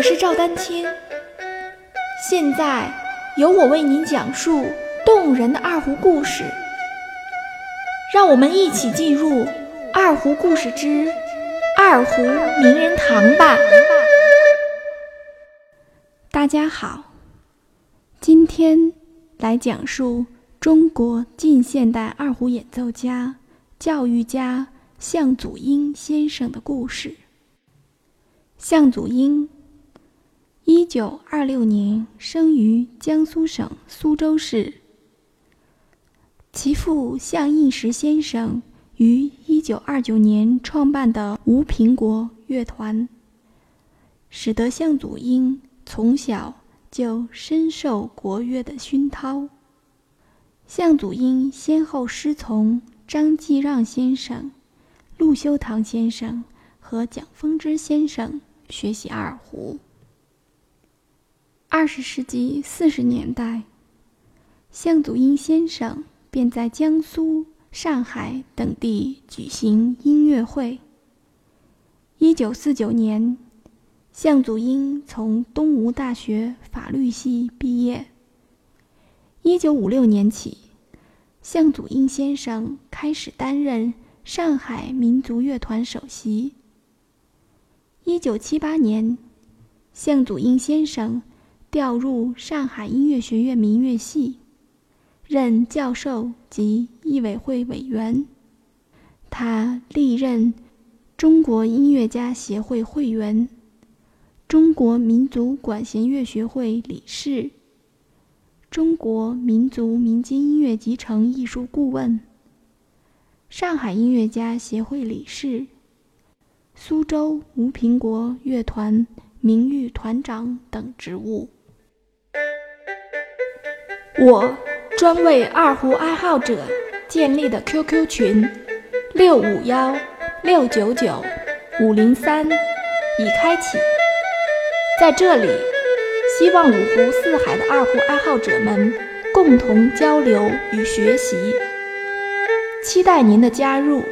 我是赵丹青，现在由我为您讲述动人的二胡故事。让我们一起进入《二胡故事之二胡名人堂》吧。大家好，今天来讲述中国近现代二胡演奏家、教育家向祖英先生的故事。向祖英，九二六年生于江苏省苏州市。其父向应时先生于一九二九年创办的吴平国乐团，使得向祖英从小就深受国乐的熏陶。向祖英先后师从张继让先生、陆修堂先生和蒋风之先生。学习二胡。二十世纪四十年代，向祖英先生便在江苏、上海等地举行音乐会。一九四九年，向祖英从东吴大学法律系毕业。一九五六年起，向祖英先生开始担任上海民族乐团首席。一九七八年，向祖英先生调入上海音乐学院民乐系，任教授及艺委会委员。他历任中国音乐家协会会员、中国民族管弦乐学会理事、中国民族民间音乐集成艺术顾问、上海音乐家协会理事。苏州吴平国乐团名誉团长等职务。我专为二胡爱好者建立的 QQ 群六五幺六九九五零三已开启，在这里，希望五湖四海的二胡爱好者们共同交流与学习，期待您的加入。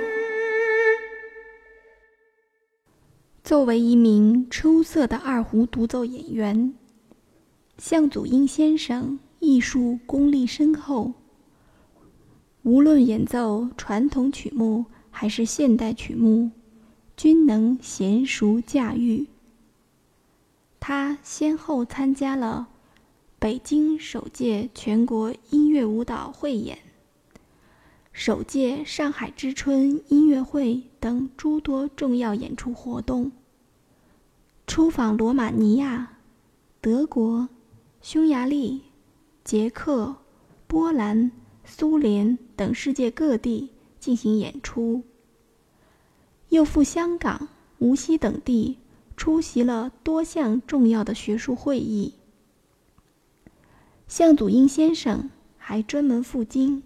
作为一名出色的二胡独奏演员，向祖英先生艺术功力深厚。无论演奏传统曲目还是现代曲目，均能娴熟驾驭。他先后参加了北京首届全国音乐舞蹈汇演、首届上海之春音乐会等诸多重要演出活动。出访罗马尼亚、德国、匈牙利、捷克、波兰、苏联等世界各地进行演出，又赴香港、无锡等地出席了多项重要的学术会议。向祖英先生还专门赴京，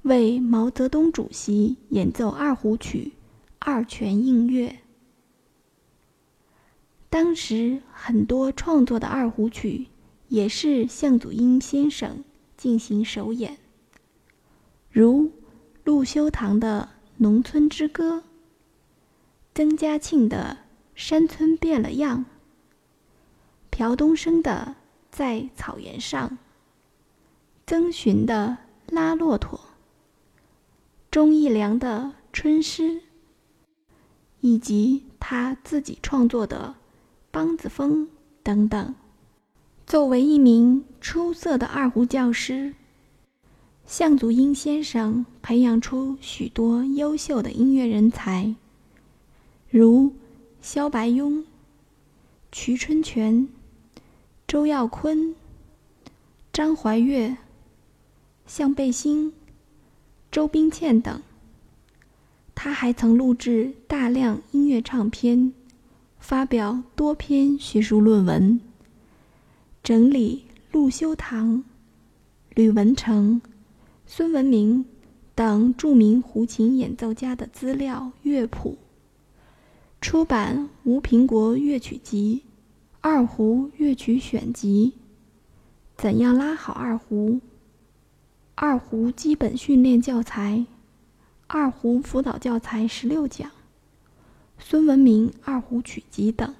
为毛泽东主席演奏二胡曲《二泉映月》。当时很多创作的二胡曲，也是向祖英先生进行首演，如陆修堂的《农村之歌》，曾家庆的《山村变了样》，朴东升的《在草原上》，曾巡的《拉骆驼》，钟义良的《春诗》，以及他自己创作的。梆子风等等。作为一名出色的二胡教师，向祖英先生培养出许多优秀的音乐人才，如萧白庸、瞿春泉、周耀坤、张怀岳、向背心、周冰倩等。他还曾录制大量音乐唱片。发表多篇学术论文，整理陆修堂、吕文成、孙文明等著名胡琴演奏家的资料乐谱，出版《吴平国乐曲集》《二胡乐曲选集》《怎样拉好二胡》《二胡基本训练教材》《二胡辅导教材十六讲》。孙文明二胡曲集等。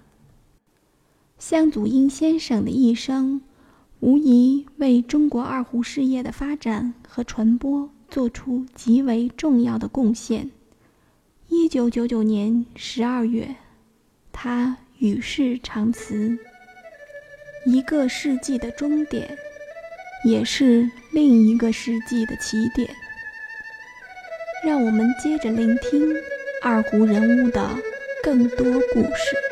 向祖英先生的一生，无疑为中国二胡事业的发展和传播做出极为重要的贡献。一九九九年十二月，他与世长辞。一个世纪的终点，也是另一个世纪的起点。让我们接着聆听二胡人物的更多故事。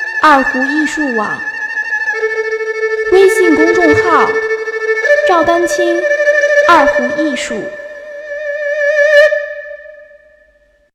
二胡艺术网微信公众号：赵丹青二胡艺术。